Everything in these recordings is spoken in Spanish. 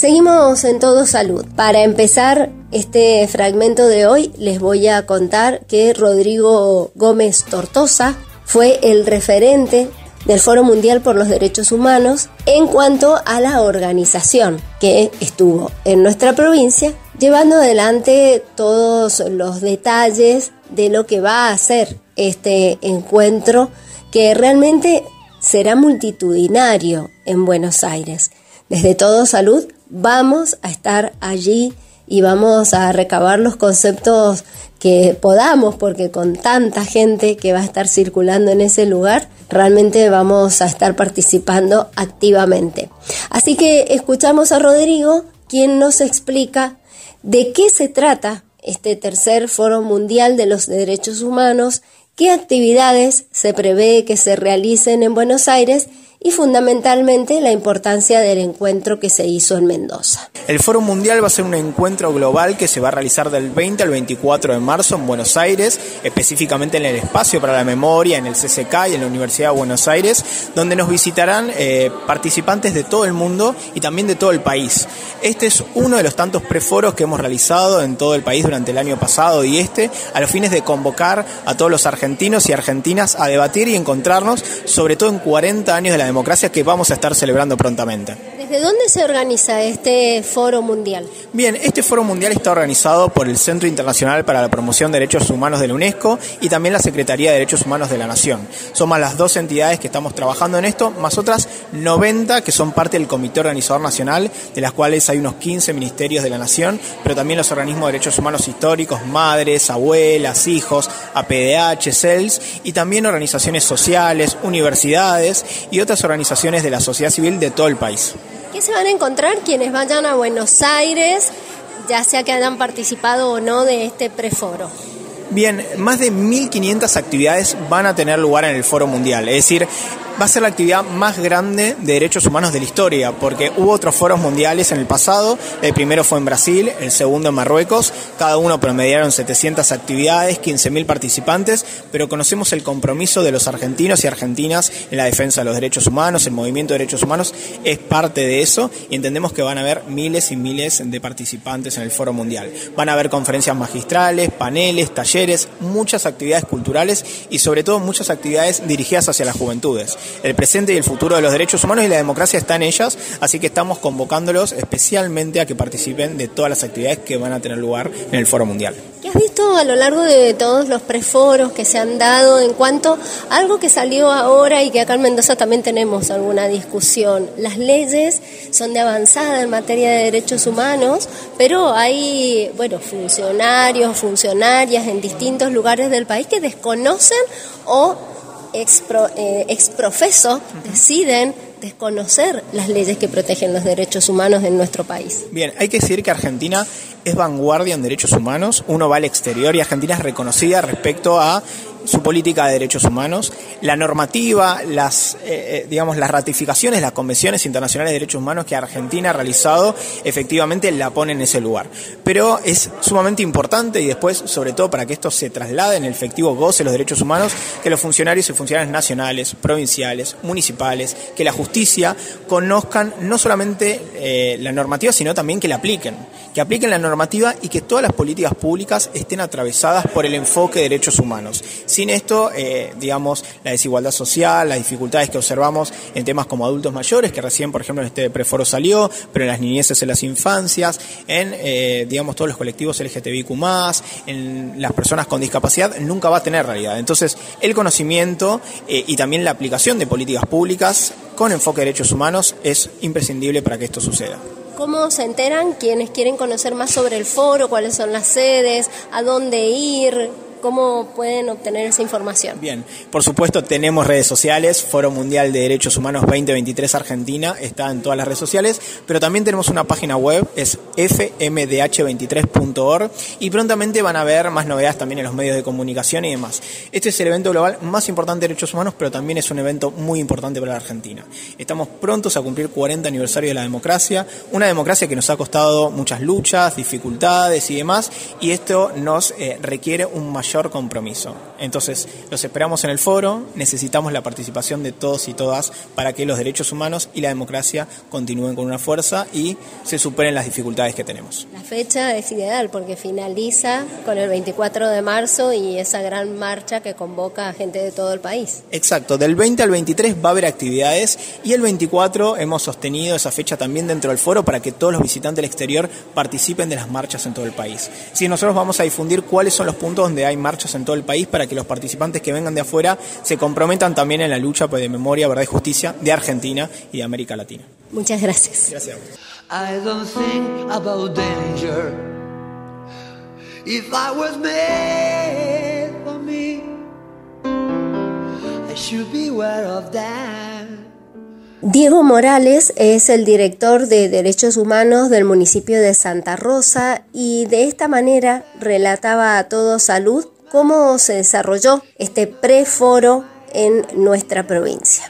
Seguimos en Todo Salud. Para empezar este fragmento de hoy les voy a contar que Rodrigo Gómez Tortosa fue el referente del Foro Mundial por los Derechos Humanos en cuanto a la organización que estuvo en nuestra provincia, llevando adelante todos los detalles de lo que va a ser este encuentro que realmente será multitudinario en Buenos Aires. Desde Todo Salud vamos a estar allí y vamos a recabar los conceptos que podamos, porque con tanta gente que va a estar circulando en ese lugar, realmente vamos a estar participando activamente. Así que escuchamos a Rodrigo, quien nos explica de qué se trata este tercer Foro Mundial de los Derechos Humanos, qué actividades se prevé que se realicen en Buenos Aires y fundamentalmente la importancia del encuentro que se hizo en Mendoza. El Foro Mundial va a ser un encuentro global que se va a realizar del 20 al 24 de marzo en Buenos Aires, específicamente en el Espacio para la Memoria, en el CCK y en la Universidad de Buenos Aires, donde nos visitarán eh, participantes de todo el mundo y también de todo el país. Este es uno de los tantos preforos que hemos realizado en todo el país durante el año pasado y este, a los fines de convocar a todos los argentinos y argentinas a debatir y encontrarnos, sobre todo en 40 años de la democracia que vamos a estar celebrando prontamente. ¿Desde dónde se organiza este foro mundial? Bien, este foro mundial está organizado por el Centro Internacional para la Promoción de Derechos Humanos de la UNESCO y también la Secretaría de Derechos Humanos de la Nación. Somos las dos entidades que estamos trabajando en esto, más otras 90 que son parte del Comité Organizador Nacional, de las cuales hay unos 15 ministerios de la Nación, pero también los organismos de derechos humanos históricos, madres, abuelas, hijos, APDH, CELS y también organizaciones sociales, universidades y otras organizaciones de la sociedad civil de todo el país. ¿Qué se van a encontrar quienes vayan a Buenos Aires, ya sea que hayan participado o no de este preforo? Bien, más de 1.500 actividades van a tener lugar en el Foro Mundial, es decir, va a ser la actividad más grande de derechos humanos de la historia, porque hubo otros foros mundiales en el pasado, el primero fue en Brasil, el segundo en Marruecos, cada uno promediaron 700 actividades, 15.000 participantes, pero conocemos el compromiso de los argentinos y argentinas en la defensa de los derechos humanos, el movimiento de derechos humanos es parte de eso y entendemos que van a haber miles y miles de participantes en el foro mundial. Van a haber conferencias magistrales, paneles, talleres, muchas actividades culturales y sobre todo muchas actividades dirigidas hacia las juventudes el presente y el futuro de los derechos humanos y la democracia está en ellas, así que estamos convocándolos especialmente a que participen de todas las actividades que van a tener lugar en el Foro Mundial. ¿Qué has visto a lo largo de todos los preforos que se han dado en cuanto a algo que salió ahora y que acá en Mendoza también tenemos alguna discusión? Las leyes son de avanzada en materia de derechos humanos, pero hay, bueno, funcionarios, funcionarias en distintos lugares del país que desconocen o eh, exprofeso deciden desconocer las leyes que protegen los derechos humanos en nuestro país. Bien, hay que decir que Argentina es vanguardia en derechos humanos, uno va al exterior y Argentina es reconocida respecto a su política de derechos humanos, la normativa, las, eh, eh, digamos, las ratificaciones, las convenciones internacionales de derechos humanos que Argentina ha realizado, efectivamente la pone en ese lugar. Pero es sumamente importante y después, sobre todo para que esto se traslade en el efectivo goce de los derechos humanos, que los funcionarios y funcionarios nacionales, provinciales, municipales, que la justicia conozcan no solamente eh, la normativa, sino también que la apliquen, que apliquen la normativa y que todas las políticas públicas estén atravesadas por el enfoque de derechos humanos. Sin esto, eh, digamos, la desigualdad social, las dificultades que observamos en temas como adultos mayores, que recién, por ejemplo, en este preforo salió, pero en las niñeces, en las infancias, en, eh, digamos, todos los colectivos LGTBIQ+, en las personas con discapacidad, nunca va a tener realidad. Entonces, el conocimiento eh, y también la aplicación de políticas públicas con enfoque de derechos humanos es imprescindible para que esto suceda. ¿Cómo se enteran quienes quieren conocer más sobre el foro, cuáles son las sedes, a dónde ir? ¿Cómo pueden obtener esa información? Bien, por supuesto tenemos redes sociales, Foro Mundial de Derechos Humanos 2023 Argentina, está en todas las redes sociales, pero también tenemos una página web, es fmdh23.org y prontamente van a ver más novedades también en los medios de comunicación y demás. Este es el evento global más importante de derechos humanos, pero también es un evento muy importante para la Argentina. Estamos prontos a cumplir 40 aniversario de la democracia, una democracia que nos ha costado muchas luchas, dificultades y demás, y esto nos eh, requiere un mayor mayor compromiso. Entonces, los esperamos en el foro, necesitamos la participación de todos y todas para que los derechos humanos y la democracia continúen con una fuerza y se superen las dificultades que tenemos. La fecha es ideal porque finaliza con el 24 de marzo y esa gran marcha que convoca a gente de todo el país. Exacto, del 20 al 23 va a haber actividades y el 24 hemos sostenido esa fecha también dentro del foro para que todos los visitantes del exterior participen de las marchas en todo el país. Si nosotros vamos a difundir cuáles son los puntos donde hay marchas en todo el país para que los participantes que vengan de afuera se comprometan también en la lucha pues, de memoria, verdad y justicia de Argentina y de América Latina. Muchas gracias. Gracias. I don't think about danger. If I was made for me, I should be aware of that. Diego Morales es el director de Derechos Humanos del municipio de Santa Rosa y de esta manera relataba a todo salud cómo se desarrolló este preforo en nuestra provincia.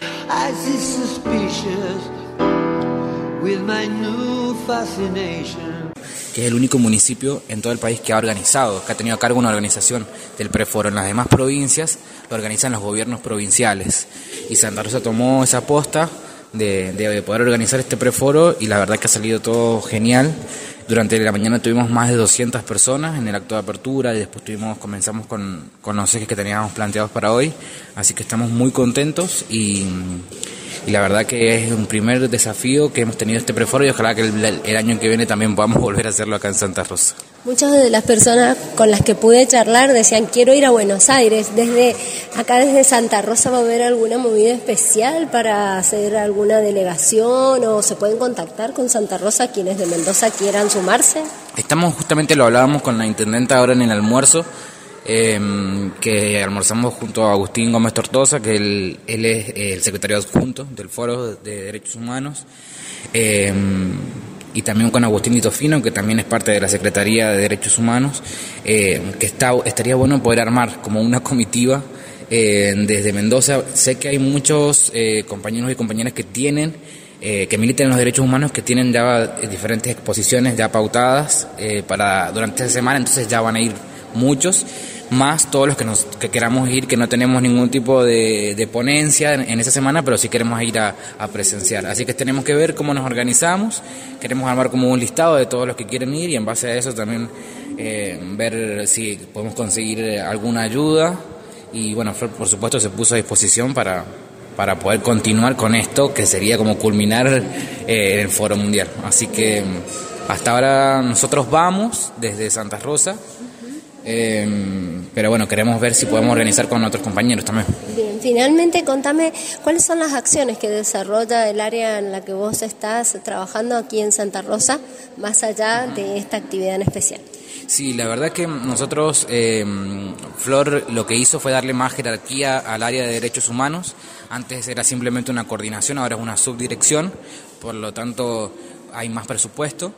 Que es el único municipio en todo el país que ha organizado, que ha tenido a cargo una organización del preforo. En las demás provincias lo organizan los gobiernos provinciales. Y Santa Rosa tomó esa aposta de, de poder organizar este preforo y la verdad que ha salido todo genial. Durante la mañana tuvimos más de 200 personas en el acto de apertura y después tuvimos, comenzamos con, con los ejes que teníamos planteados para hoy. Así que estamos muy contentos y, la verdad que es un primer desafío que hemos tenido este preforo y ojalá que el, el año que viene también podamos volver a hacerlo acá en Santa Rosa. Muchas de las personas con las que pude charlar decían quiero ir a Buenos Aires. Desde acá desde Santa Rosa va a haber alguna movida especial para hacer alguna delegación o se pueden contactar con Santa Rosa quienes de Mendoza quieran sumarse. Estamos justamente lo hablábamos con la intendenta ahora en el almuerzo. eh, que almorzamos junto a Agustín Gómez Tortosa, que él, él es el secretario adjunto del Foro de Derechos Humanos, eh, y también con Agustín Ditofino, que también es parte de la Secretaría de Derechos Humanos, eh, que está, estaría bueno poder armar como una comitiva eh, desde Mendoza. Sé que hay muchos eh, compañeros y compañeras que tienen eh, que militan en los derechos humanos que tienen ya diferentes exposiciones ya pautadas para durante esta semana, entonces ya van a ir muchos, más todos los que, nos, que queramos ir, que no tenemos ningún tipo de, de ponencia en, esa semana, pero sí queremos ir a, a, presenciar. Así que tenemos que ver cómo nos organizamos, queremos armar como un listado de todos los que quieren ir y en base a eso también eh, ver si podemos conseguir alguna ayuda. Y bueno, por supuesto, se puso a disposición para, para poder continuar con esto, que sería como culminar eh, el Foro Mundial. Así que hasta ahora nosotros vamos desde Santa Rosa. Eh, pero bueno, queremos ver si podemos organizar con otros compañeros también. Bien, finalmente contame cuáles son las acciones que desarrolla el área en la que vos estás trabajando aquí en Santa Rosa, más allá de esta actividad en especial. Sí, la verdad que nosotros, eh, Flor lo que hizo fue darle más jerarquía al área de derechos humanos. Antes era simplemente una coordinación, ahora es una subdirección, por lo tanto hay más presupuesto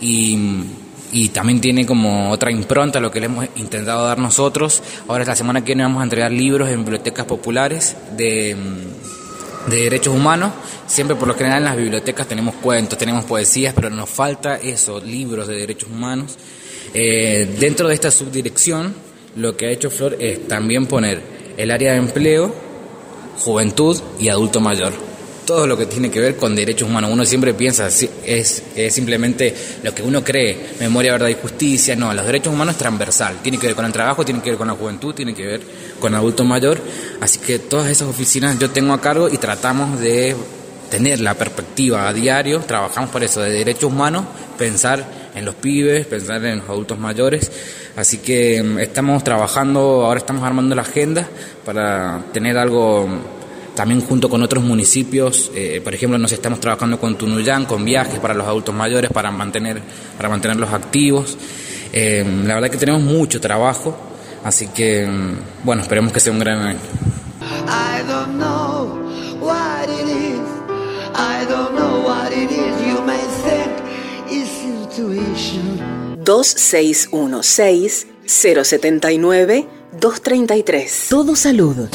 y, y también tiene como otra impronta lo que le hemos intentado dar nosotros. Ahora es la semana que viene vamos a entregar libros en bibliotecas populares de de derechos humanos, siempre por lo general en las bibliotecas tenemos cuentos, tenemos poesías, pero nos falta eso, libros de derechos humanos. Eh, dentro de esta subdirección, lo que ha hecho Flor es también poner el área de empleo, juventud y adulto mayor. Todo lo que tiene que ver con derechos humanos. Uno siempre piensa, es, es simplemente lo que uno cree, memoria, verdad y justicia. No, los derechos humanos es transversal. Tiene que ver con el trabajo, tiene que ver con la juventud, tiene que ver con adulto mayor. Así que todas esas oficinas yo tengo a cargo y tratamos de tener la perspectiva a diario, trabajamos por eso, de derechos humanos, pensar en los pibes, pensar en los adultos mayores. Así que estamos trabajando, ahora estamos armando la agenda para tener algo también junto con otros municipios, eh, por ejemplo, nos estamos trabajando con Tunuyán, con viajes para los adultos mayores, para, mantener, para mantenerlos activos. Eh, la verdad que tenemos mucho trabajo, así que, bueno, esperemos que sea un gran año. I don't know what it is. I don't know what it is. You may think it's intuition. 2616 079 233. Todo salud.